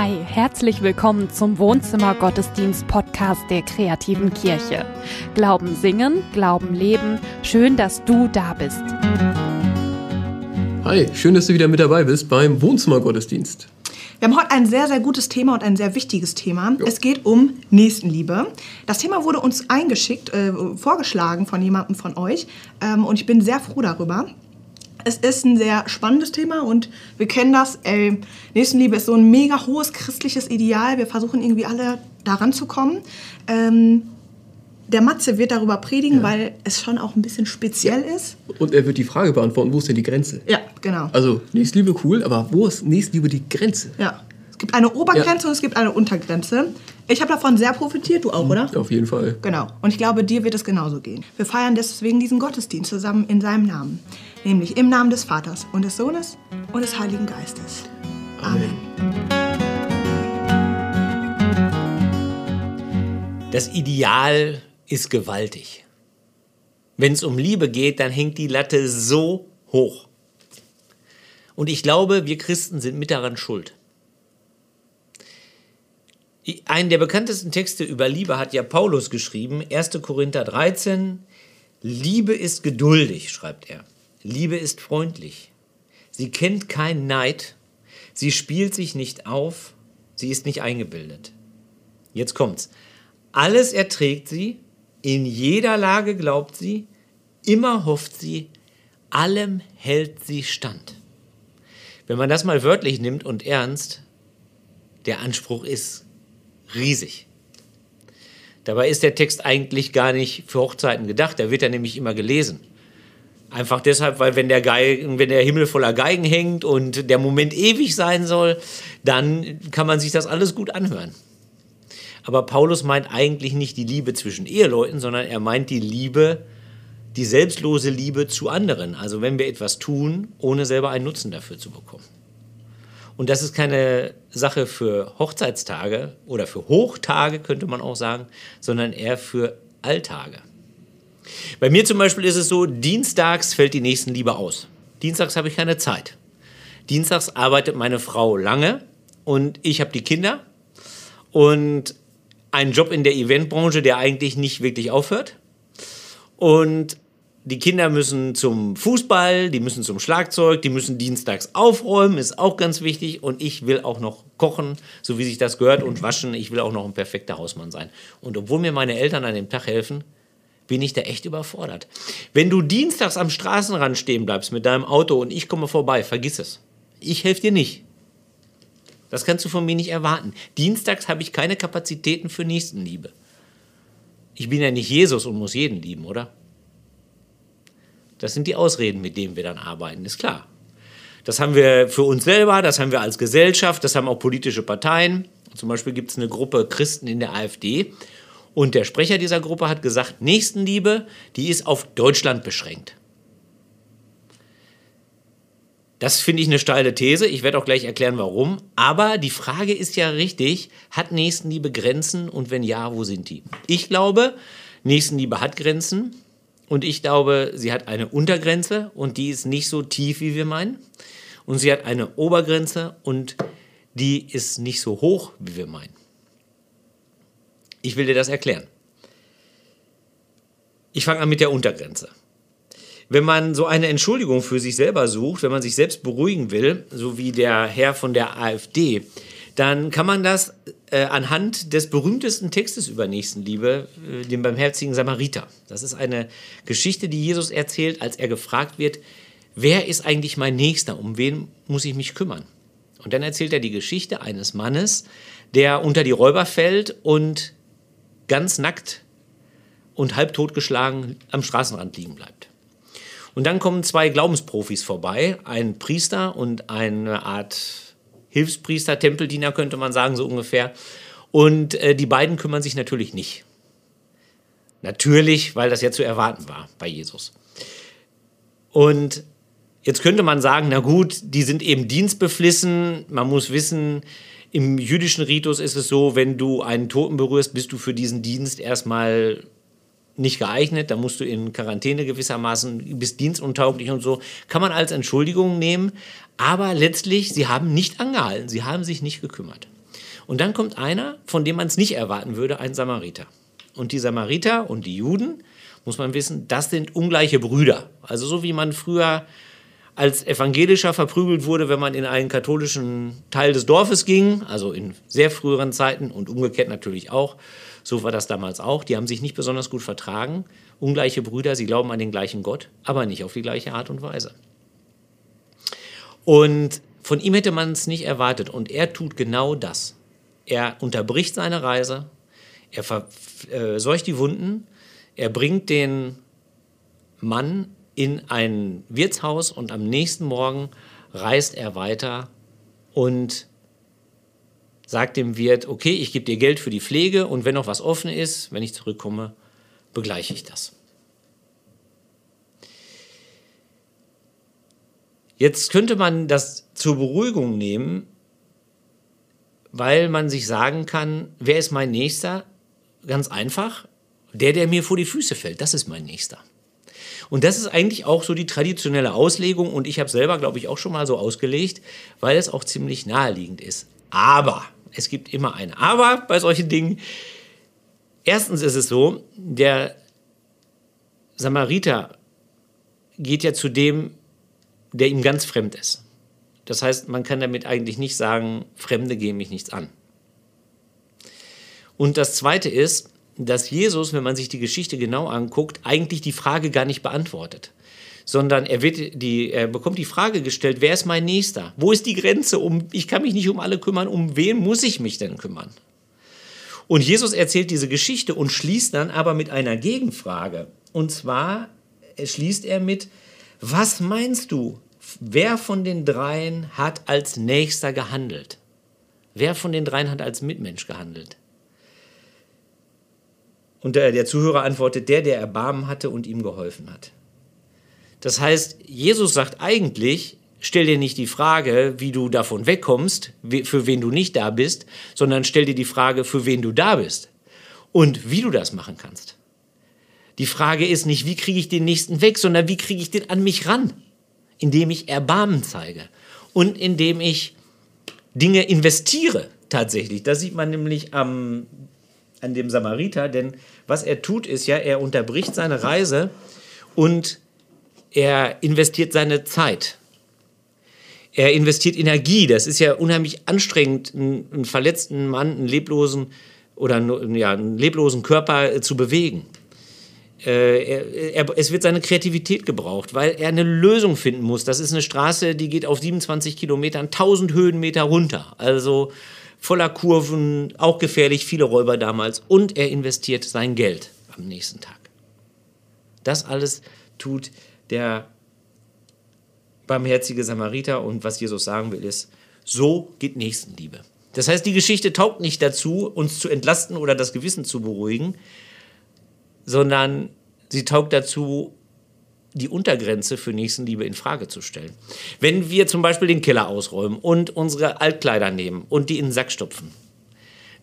Hi, herzlich willkommen zum Wohnzimmer Gottesdienst Podcast der kreativen Kirche. Glauben singen, Glauben leben. Schön, dass du da bist. Hi, schön, dass du wieder mit dabei bist beim Wohnzimmer Gottesdienst. Wir haben heute ein sehr, sehr gutes Thema und ein sehr wichtiges Thema. Jo. Es geht um Nächstenliebe. Das Thema wurde uns eingeschickt, äh, vorgeschlagen von jemandem von euch ähm, und ich bin sehr froh darüber. Es ist ein sehr spannendes Thema und wir kennen das. Ey, Nächstenliebe ist so ein mega hohes christliches Ideal. Wir versuchen irgendwie alle daran zu kommen. Ähm, der Matze wird darüber predigen, ja. weil es schon auch ein bisschen speziell ist. Und er wird die Frage beantworten, wo ist denn die Grenze? Ja, genau. Also Nächstenliebe cool, aber wo ist Nächstenliebe die Grenze? Ja. Es gibt eine Obergrenze ja. und es gibt eine Untergrenze. Ich habe davon sehr profitiert, du auch, mhm, oder? Auf jeden Fall. Genau. Und ich glaube, dir wird es genauso gehen. Wir feiern deswegen diesen Gottesdienst zusammen in seinem Namen. Nämlich im Namen des Vaters und des Sohnes und des Heiligen Geistes. Amen. Das Ideal ist gewaltig. Wenn es um Liebe geht, dann hängt die Latte so hoch. Und ich glaube, wir Christen sind mit daran schuld. Einen der bekanntesten Texte über Liebe hat ja Paulus geschrieben, 1. Korinther 13. Liebe ist geduldig, schreibt er. Liebe ist freundlich. Sie kennt keinen Neid. Sie spielt sich nicht auf. Sie ist nicht eingebildet. Jetzt kommt's. Alles erträgt sie. In jeder Lage glaubt sie. Immer hofft sie. Allem hält sie stand. Wenn man das mal wörtlich nimmt und ernst, der Anspruch ist riesig. Dabei ist der Text eigentlich gar nicht für Hochzeiten gedacht, der wird ja nämlich immer gelesen. Einfach deshalb, weil wenn der, Geigen, wenn der Himmel voller Geigen hängt und der Moment ewig sein soll, dann kann man sich das alles gut anhören. Aber Paulus meint eigentlich nicht die Liebe zwischen Eheleuten, sondern er meint die Liebe, die selbstlose Liebe zu anderen. Also wenn wir etwas tun, ohne selber einen Nutzen dafür zu bekommen. Und das ist keine Sache für Hochzeitstage oder für Hochtage, könnte man auch sagen, sondern eher für Alltage. Bei mir zum Beispiel ist es so, dienstags fällt die Nächstenliebe aus. Dienstags habe ich keine Zeit. Dienstags arbeitet meine Frau lange und ich habe die Kinder und einen Job in der Eventbranche, der eigentlich nicht wirklich aufhört. Und die Kinder müssen zum Fußball, die müssen zum Schlagzeug, die müssen dienstags aufräumen, ist auch ganz wichtig. Und ich will auch noch kochen, so wie sich das gehört, und waschen. Ich will auch noch ein perfekter Hausmann sein. Und obwohl mir meine Eltern an dem Tag helfen, bin ich da echt überfordert. Wenn du dienstags am Straßenrand stehen bleibst mit deinem Auto und ich komme vorbei, vergiss es. Ich helfe dir nicht. Das kannst du von mir nicht erwarten. Dienstags habe ich keine Kapazitäten für Nächstenliebe. Ich bin ja nicht Jesus und muss jeden lieben, oder? Das sind die Ausreden, mit denen wir dann arbeiten, ist klar. Das haben wir für uns selber, das haben wir als Gesellschaft, das haben auch politische Parteien. Zum Beispiel gibt es eine Gruppe Christen in der AfD. Und der Sprecher dieser Gruppe hat gesagt, Nächstenliebe, die ist auf Deutschland beschränkt. Das finde ich eine steile These. Ich werde auch gleich erklären, warum. Aber die Frage ist ja richtig, hat Nächstenliebe Grenzen und wenn ja, wo sind die? Ich glaube, Nächstenliebe hat Grenzen. Und ich glaube, sie hat eine Untergrenze und die ist nicht so tief, wie wir meinen. Und sie hat eine Obergrenze und die ist nicht so hoch, wie wir meinen. Ich will dir das erklären. Ich fange an mit der Untergrenze. Wenn man so eine Entschuldigung für sich selber sucht, wenn man sich selbst beruhigen will, so wie der Herr von der AfD, dann kann man das äh, anhand des berühmtesten Textes über Nächstenliebe, äh, dem barmherzigen Samariter. Das ist eine Geschichte, die Jesus erzählt, als er gefragt wird, wer ist eigentlich mein Nächster, um wen muss ich mich kümmern? Und dann erzählt er die Geschichte eines Mannes, der unter die Räuber fällt und ganz nackt und halb totgeschlagen am Straßenrand liegen bleibt. Und dann kommen zwei Glaubensprofis vorbei, ein Priester und eine Art Hilfspriester, Tempeldiener könnte man sagen, so ungefähr. Und äh, die beiden kümmern sich natürlich nicht. Natürlich, weil das ja zu erwarten war bei Jesus. Und jetzt könnte man sagen, na gut, die sind eben dienstbeflissen. Man muss wissen, im jüdischen Ritus ist es so, wenn du einen Toten berührst, bist du für diesen Dienst erstmal nicht geeignet, da musst du in Quarantäne gewissermaßen, bist dienstuntauglich und so. Kann man als Entschuldigung nehmen, aber letztlich, sie haben nicht angehalten, sie haben sich nicht gekümmert. Und dann kommt einer, von dem man es nicht erwarten würde, ein Samariter. Und die Samariter und die Juden, muss man wissen, das sind ungleiche Brüder. Also so wie man früher als Evangelischer verprügelt wurde, wenn man in einen katholischen Teil des Dorfes ging, also in sehr früheren Zeiten und umgekehrt natürlich auch. So war das damals auch. Die haben sich nicht besonders gut vertragen. Ungleiche Brüder, sie glauben an den gleichen Gott, aber nicht auf die gleiche Art und Weise. Und von ihm hätte man es nicht erwartet. Und er tut genau das. Er unterbricht seine Reise, er verseucht äh, die Wunden, er bringt den Mann in ein Wirtshaus und am nächsten Morgen reist er weiter und sagt dem Wirt, okay, ich gebe dir Geld für die Pflege und wenn noch was offen ist, wenn ich zurückkomme, begleiche ich das. Jetzt könnte man das zur Beruhigung nehmen, weil man sich sagen kann, wer ist mein Nächster? Ganz einfach, der, der mir vor die Füße fällt, das ist mein Nächster. Und das ist eigentlich auch so die traditionelle Auslegung und ich habe selber, glaube ich, auch schon mal so ausgelegt, weil es auch ziemlich naheliegend ist. Aber, es gibt immer ein Aber bei solchen Dingen. Erstens ist es so, der Samariter geht ja zu dem, der ihm ganz fremd ist. Das heißt, man kann damit eigentlich nicht sagen, Fremde gehen mich nichts an. Und das Zweite ist, dass Jesus, wenn man sich die Geschichte genau anguckt, eigentlich die Frage gar nicht beantwortet. Sondern er, wird die, er bekommt die Frage gestellt, wer ist mein Nächster? Wo ist die Grenze? Um, ich kann mich nicht um alle kümmern, um wen muss ich mich denn kümmern? Und Jesus erzählt diese Geschichte und schließt dann aber mit einer Gegenfrage. Und zwar schließt er mit, was meinst du, wer von den dreien hat als Nächster gehandelt? Wer von den dreien hat als Mitmensch gehandelt? Und der, der Zuhörer antwortet, der, der Erbarmen hatte und ihm geholfen hat. Das heißt, Jesus sagt eigentlich, stell dir nicht die Frage, wie du davon wegkommst, für wen du nicht da bist, sondern stell dir die Frage, für wen du da bist und wie du das machen kannst. Die Frage ist nicht, wie kriege ich den nächsten weg, sondern wie kriege ich den an mich ran, indem ich Erbarmen zeige und indem ich Dinge investiere tatsächlich. Das sieht man nämlich am an dem Samariter, denn was er tut, ist ja, er unterbricht seine Reise und er investiert seine Zeit. Er investiert Energie. Das ist ja unheimlich anstrengend, einen, einen verletzten Mann, einen leblosen oder ja, einen leblosen Körper äh, zu bewegen. Äh, er, er, es wird seine Kreativität gebraucht, weil er eine Lösung finden muss. Das ist eine Straße, die geht auf 27 Kilometern, 1000 Höhenmeter runter. Also voller Kurven, auch gefährlich, viele Räuber damals. Und er investiert sein Geld am nächsten Tag. Das alles tut der barmherzige Samariter. Und was Jesus sagen will, ist, so geht Nächstenliebe. Das heißt, die Geschichte taugt nicht dazu, uns zu entlasten oder das Gewissen zu beruhigen, sondern sie taugt dazu, die Untergrenze für Nächstenliebe in Frage zu stellen. Wenn wir zum Beispiel den Keller ausräumen und unsere Altkleider nehmen und die in den Sack stopfen,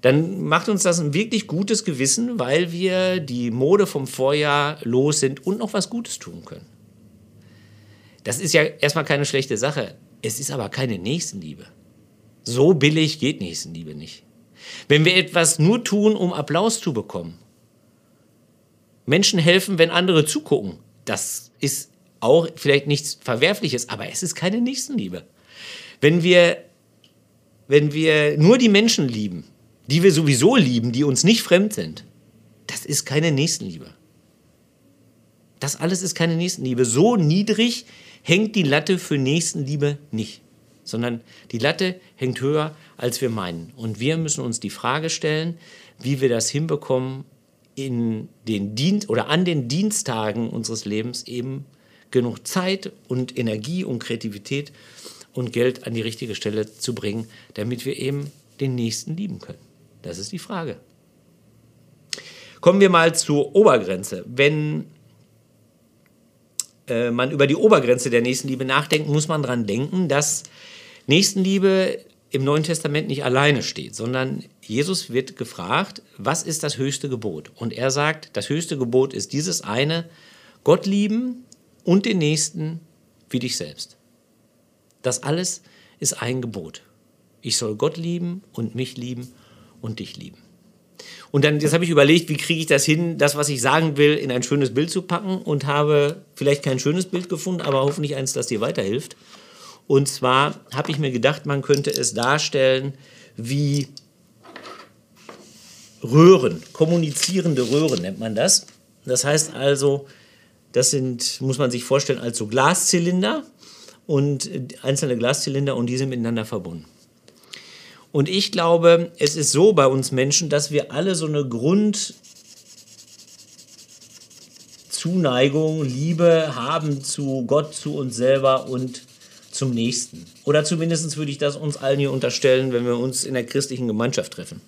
dann macht uns das ein wirklich gutes Gewissen, weil wir die Mode vom Vorjahr los sind und noch was Gutes tun können. Das ist ja erstmal keine schlechte Sache. Es ist aber keine Nächstenliebe. So billig geht Nächstenliebe nicht. Wenn wir etwas nur tun, um Applaus zu bekommen, Menschen helfen, wenn andere zugucken, das ist auch vielleicht nichts Verwerfliches, aber es ist keine Nächstenliebe. Wenn wir, wenn wir nur die Menschen lieben, die wir sowieso lieben, die uns nicht fremd sind, das ist keine Nächstenliebe. Das alles ist keine Nächstenliebe. So niedrig hängt die Latte für Nächstenliebe nicht, sondern die Latte hängt höher, als wir meinen. Und wir müssen uns die Frage stellen, wie wir das hinbekommen, in den Dienst oder an den Dienstagen unseres Lebens eben genug Zeit und Energie und Kreativität und Geld an die richtige Stelle zu bringen, damit wir eben den Nächsten lieben können. Das ist die Frage. Kommen wir mal zur Obergrenze. Wenn äh, man über die Obergrenze der Nächstenliebe nachdenkt, muss man daran denken, dass Nächstenliebe im Neuen Testament nicht alleine steht, sondern Jesus wird gefragt, was ist das höchste Gebot? Und er sagt, das höchste Gebot ist dieses eine, Gott lieben und den Nächsten wie dich selbst. Das alles ist ein Gebot. Ich soll Gott lieben und mich lieben und dich lieben. Und dann, jetzt habe ich überlegt, wie kriege ich das hin, das, was ich sagen will, in ein schönes Bild zu packen und habe vielleicht kein schönes Bild gefunden, aber hoffentlich eins, das dir weiterhilft. Und zwar habe ich mir gedacht, man könnte es darstellen wie Röhren, kommunizierende Röhren nennt man das. Das heißt also, das sind, muss man sich vorstellen, als so Glaszylinder und einzelne Glaszylinder und die sind miteinander verbunden. Und ich glaube, es ist so bei uns Menschen, dass wir alle so eine Grundzuneigung, Liebe haben zu Gott, zu uns selber und zum Nächsten. Oder zumindest würde ich das uns allen hier unterstellen, wenn wir uns in der christlichen Gemeinschaft treffen.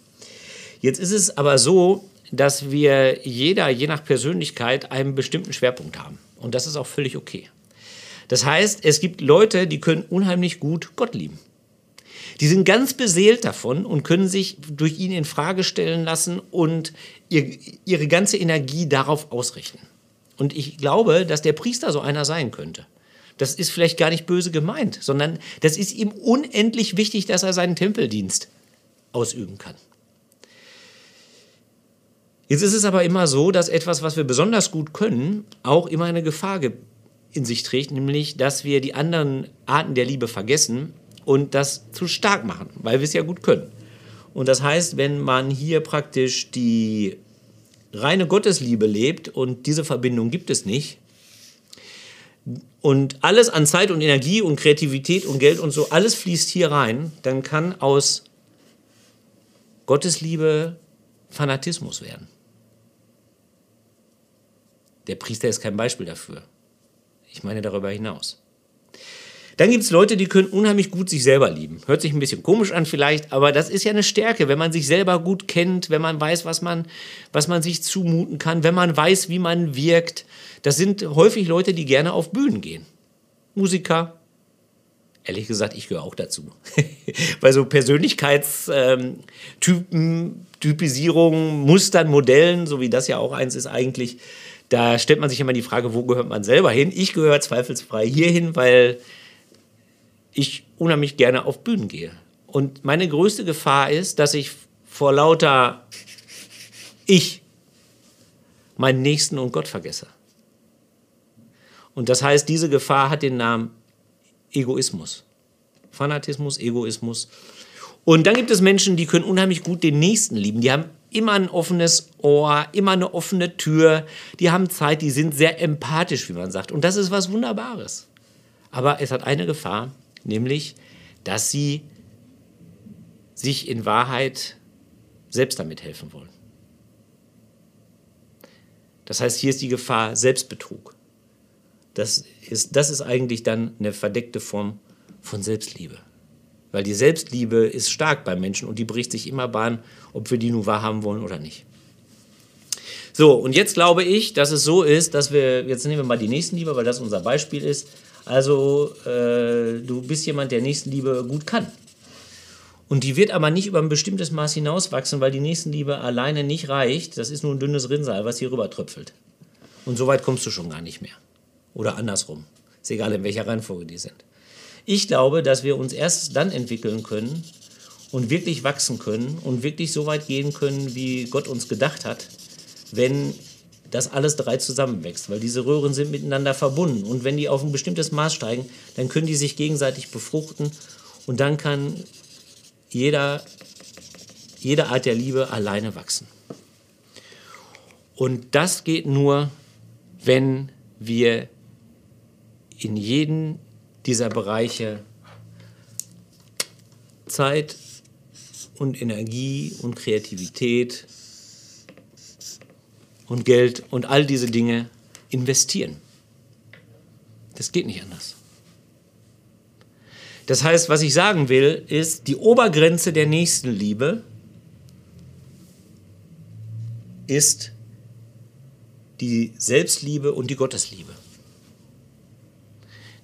Jetzt ist es aber so, dass wir jeder, je nach Persönlichkeit, einen bestimmten Schwerpunkt haben. Und das ist auch völlig okay. Das heißt, es gibt Leute, die können unheimlich gut Gott lieben. Die sind ganz beseelt davon und können sich durch ihn in Frage stellen lassen und ihr, ihre ganze Energie darauf ausrichten. Und ich glaube, dass der Priester so einer sein könnte. Das ist vielleicht gar nicht böse gemeint, sondern das ist ihm unendlich wichtig, dass er seinen Tempeldienst ausüben kann. Jetzt ist es aber immer so, dass etwas, was wir besonders gut können, auch immer eine Gefahr in sich trägt, nämlich, dass wir die anderen Arten der Liebe vergessen und das zu stark machen, weil wir es ja gut können. Und das heißt, wenn man hier praktisch die reine Gottesliebe lebt und diese Verbindung gibt es nicht, und alles an Zeit und Energie und Kreativität und Geld und so, alles fließt hier rein, dann kann aus Gottesliebe Fanatismus werden. Der Priester ist kein Beispiel dafür. Ich meine darüber hinaus. Dann gibt es Leute, die können unheimlich gut sich selber lieben. Hört sich ein bisschen komisch an vielleicht, aber das ist ja eine Stärke, wenn man sich selber gut kennt, wenn man weiß, was man, was man sich zumuten kann, wenn man weiß, wie man wirkt. Das sind häufig Leute, die gerne auf Bühnen gehen. Musiker. Ehrlich gesagt, ich gehöre auch dazu. Bei so Persönlichkeitstypen, Typisierungen, Mustern, Modellen, so wie das ja auch eins ist eigentlich, da stellt man sich immer die Frage, wo gehört man selber hin? Ich gehöre zweifelsfrei hierhin, weil ich unheimlich gerne auf Bühnen gehe. Und meine größte Gefahr ist, dass ich vor lauter Ich meinen Nächsten und Gott vergesse. Und das heißt, diese Gefahr hat den Namen Egoismus. Fanatismus, Egoismus. Und dann gibt es Menschen, die können unheimlich gut den Nächsten lieben. Die haben immer ein offenes Ohr, immer eine offene Tür. Die haben Zeit, die sind sehr empathisch, wie man sagt. Und das ist was Wunderbares. Aber es hat eine Gefahr, nämlich, dass sie sich in Wahrheit selbst damit helfen wollen. Das heißt, hier ist die Gefahr Selbstbetrug. Das ist, das ist eigentlich dann eine verdeckte Form von Selbstliebe. Weil die Selbstliebe ist stark beim Menschen und die bricht sich immer Bahn, ob wir die nun wahrhaben wollen oder nicht. So, und jetzt glaube ich, dass es so ist, dass wir, jetzt nehmen wir mal die Nächstenliebe, weil das unser Beispiel ist, also äh, du bist jemand, der Nächstenliebe gut kann. Und die wird aber nicht über ein bestimmtes Maß hinauswachsen, weil die Nächstenliebe alleine nicht reicht. Das ist nur ein dünnes Rinnsal, was hier rüber tröpfelt. Und so weit kommst du schon gar nicht mehr. Oder andersrum. Ist egal, in welcher Reihenfolge die sind. Ich glaube, dass wir uns erst dann entwickeln können und wirklich wachsen können und wirklich so weit gehen können, wie Gott uns gedacht hat, wenn dass alles drei zusammenwächst, weil diese Röhren sind miteinander verbunden. Und wenn die auf ein bestimmtes Maß steigen, dann können die sich gegenseitig befruchten und dann kann jeder, jede Art der Liebe alleine wachsen. Und das geht nur, wenn wir in jeden dieser Bereiche Zeit und Energie und Kreativität und Geld und all diese Dinge investieren. Das geht nicht anders. Das heißt, was ich sagen will, ist, die Obergrenze der Nächstenliebe ist die Selbstliebe und die Gottesliebe.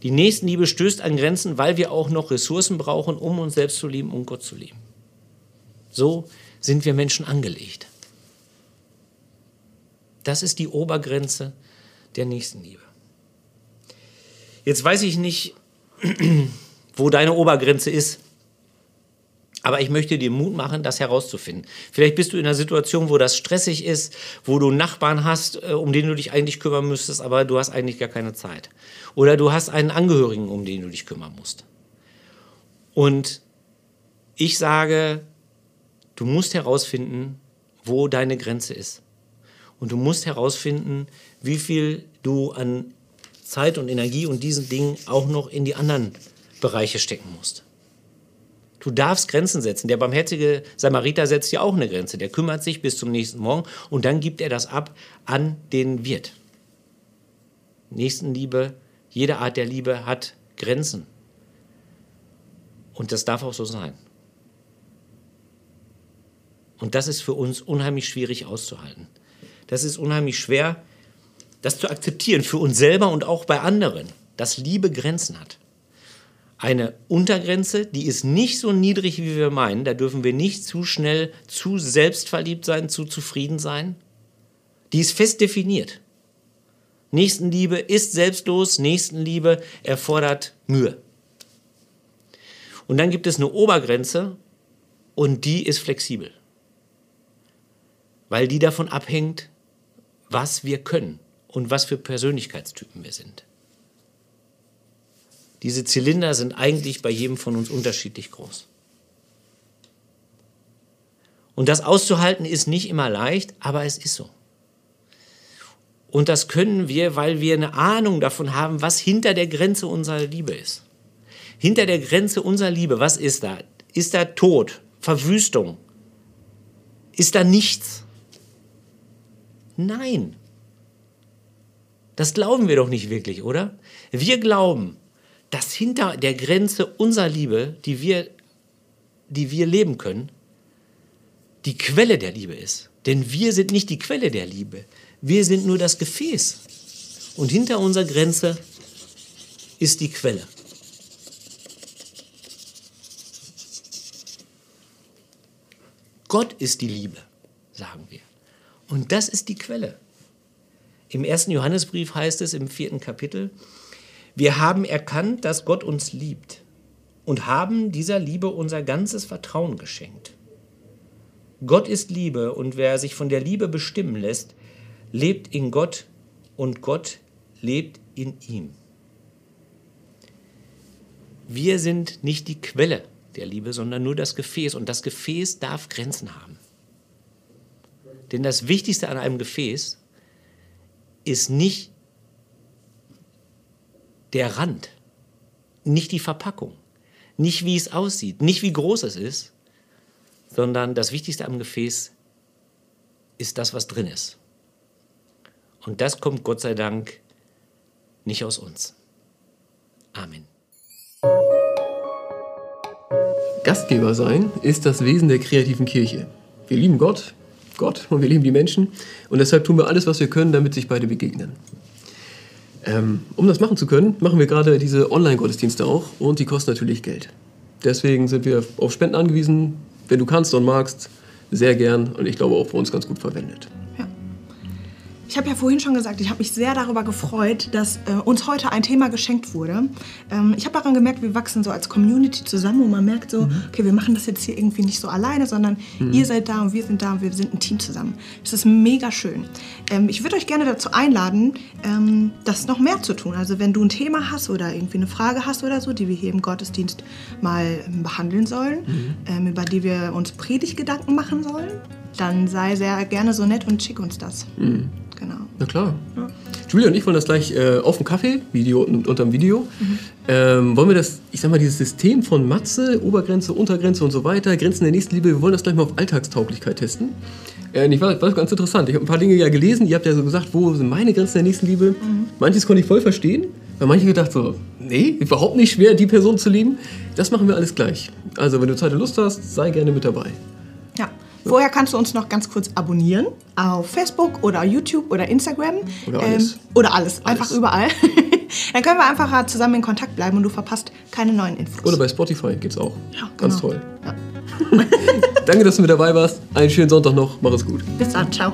Die Nächstenliebe stößt an Grenzen, weil wir auch noch Ressourcen brauchen, um uns selbst zu lieben und Gott zu lieben. So sind wir Menschen angelegt. Das ist die Obergrenze der Nächstenliebe. Jetzt weiß ich nicht, wo deine Obergrenze ist. Aber ich möchte dir Mut machen, das herauszufinden. Vielleicht bist du in einer Situation, wo das stressig ist, wo du Nachbarn hast, äh, um den du dich eigentlich kümmern müsstest, aber du hast eigentlich gar keine Zeit. Oder du hast einen Angehörigen, um den du dich kümmern musst. Und ich sage, du musst herausfinden, wo deine Grenze ist. Und du musst herausfinden, wie viel du an Zeit und Energie und diesen Dingen auch noch in die anderen Bereiche stecken musst. Du darfst Grenzen setzen. Der barmherzige Samariter setzt ja auch eine Grenze. Der kümmert sich bis zum nächsten Morgen und dann gibt er das ab an den Wirt. Nächstenliebe, jede Art der Liebe hat Grenzen. Und das darf auch so sein. Und das ist für uns unheimlich schwierig auszuhalten. Das ist unheimlich schwer, das zu akzeptieren für uns selber und auch bei anderen, dass Liebe Grenzen hat. Eine Untergrenze, die ist nicht so niedrig, wie wir meinen. Da dürfen wir nicht zu schnell zu selbstverliebt sein, zu zufrieden sein. Die ist fest definiert. Nächstenliebe ist selbstlos, Nächstenliebe erfordert Mühe. Und dann gibt es eine Obergrenze und die ist flexibel weil die davon abhängt, was wir können und was für Persönlichkeitstypen wir sind. Diese Zylinder sind eigentlich bei jedem von uns unterschiedlich groß. Und das auszuhalten ist nicht immer leicht, aber es ist so. Und das können wir, weil wir eine Ahnung davon haben, was hinter der Grenze unserer Liebe ist. Hinter der Grenze unserer Liebe, was ist da? Ist da Tod, Verwüstung? Ist da nichts? Nein. Das glauben wir doch nicht wirklich, oder? Wir glauben, dass hinter der Grenze unserer Liebe, die wir, die wir leben können, die Quelle der Liebe ist. Denn wir sind nicht die Quelle der Liebe. Wir sind nur das Gefäß. Und hinter unserer Grenze ist die Quelle. Gott ist die Liebe, sagen wir. Und das ist die Quelle. Im ersten Johannesbrief heißt es im vierten Kapitel, wir haben erkannt, dass Gott uns liebt und haben dieser Liebe unser ganzes Vertrauen geschenkt. Gott ist Liebe und wer sich von der Liebe bestimmen lässt, lebt in Gott und Gott lebt in ihm. Wir sind nicht die Quelle der Liebe, sondern nur das Gefäß und das Gefäß darf Grenzen haben. Denn das Wichtigste an einem Gefäß ist nicht der Rand, nicht die Verpackung, nicht wie es aussieht, nicht wie groß es ist, sondern das Wichtigste am Gefäß ist das, was drin ist. Und das kommt Gott sei Dank nicht aus uns. Amen. Gastgeber sein ist das Wesen der kreativen Kirche. Wir lieben Gott, Gott und wir lieben die Menschen. Und deshalb tun wir alles, was wir können, damit sich beide begegnen. Ähm, um das machen zu können, machen wir gerade diese Online-Gottesdienste auch und die kosten natürlich Geld. Deswegen sind wir auf Spenden angewiesen. Wenn du kannst und magst, sehr gern und ich glaube auch für uns ganz gut verwendet. Ich habe ja vorhin schon gesagt, ich habe mich sehr darüber gefreut, dass äh, uns heute ein Thema geschenkt wurde. Ähm, ich habe daran gemerkt, wir wachsen so als Community zusammen und man merkt so, mhm. okay, wir machen das jetzt hier irgendwie nicht so alleine, sondern mhm. ihr seid da und wir sind da und wir sind ein Team zusammen. Das ist mega schön. Ähm, ich würde euch gerne dazu einladen, ähm, das noch mehr zu tun. Also wenn du ein Thema hast oder irgendwie eine Frage hast oder so, die wir hier im Gottesdienst mal ähm, behandeln sollen, mhm. Ähm, über die wir uns Predigtgedanken machen sollen, dann sei sehr gerne so nett und schick uns das. Mhm genau. Na klar. Ja. Julia und ich wollen das gleich äh, auf dem Kaffee, Video unter dem Video, mhm. ähm, wollen wir das, ich sag mal, dieses System von Matze, Obergrenze, Untergrenze und so weiter, Grenzen der Nächstenliebe, wir wollen das gleich mal auf Alltagstauglichkeit testen. Äh, ich war, war ganz interessant. Ich habe ein paar Dinge ja gelesen. Ihr habt ja so gesagt, wo sind meine Grenzen der Nächstenliebe? Mhm. Manches konnte ich voll verstehen. Weil manche gedacht so, nee, überhaupt nicht schwer, die Person zu lieben. Das machen wir alles gleich. Also, wenn du Zeit und Lust hast, sei gerne mit dabei. Vorher kannst du uns noch ganz kurz abonnieren auf Facebook oder YouTube oder Instagram. Oder alles. Ähm, oder alles. alles. Einfach überall. Dann können wir einfach zusammen in Kontakt bleiben und du verpasst keine neuen Infos. Oder bei Spotify geht's auch. Ja, genau. Ganz toll. Ja. Danke, dass du mit dabei warst. Einen schönen Sonntag noch. Mach es gut. Bis dann. Ciao.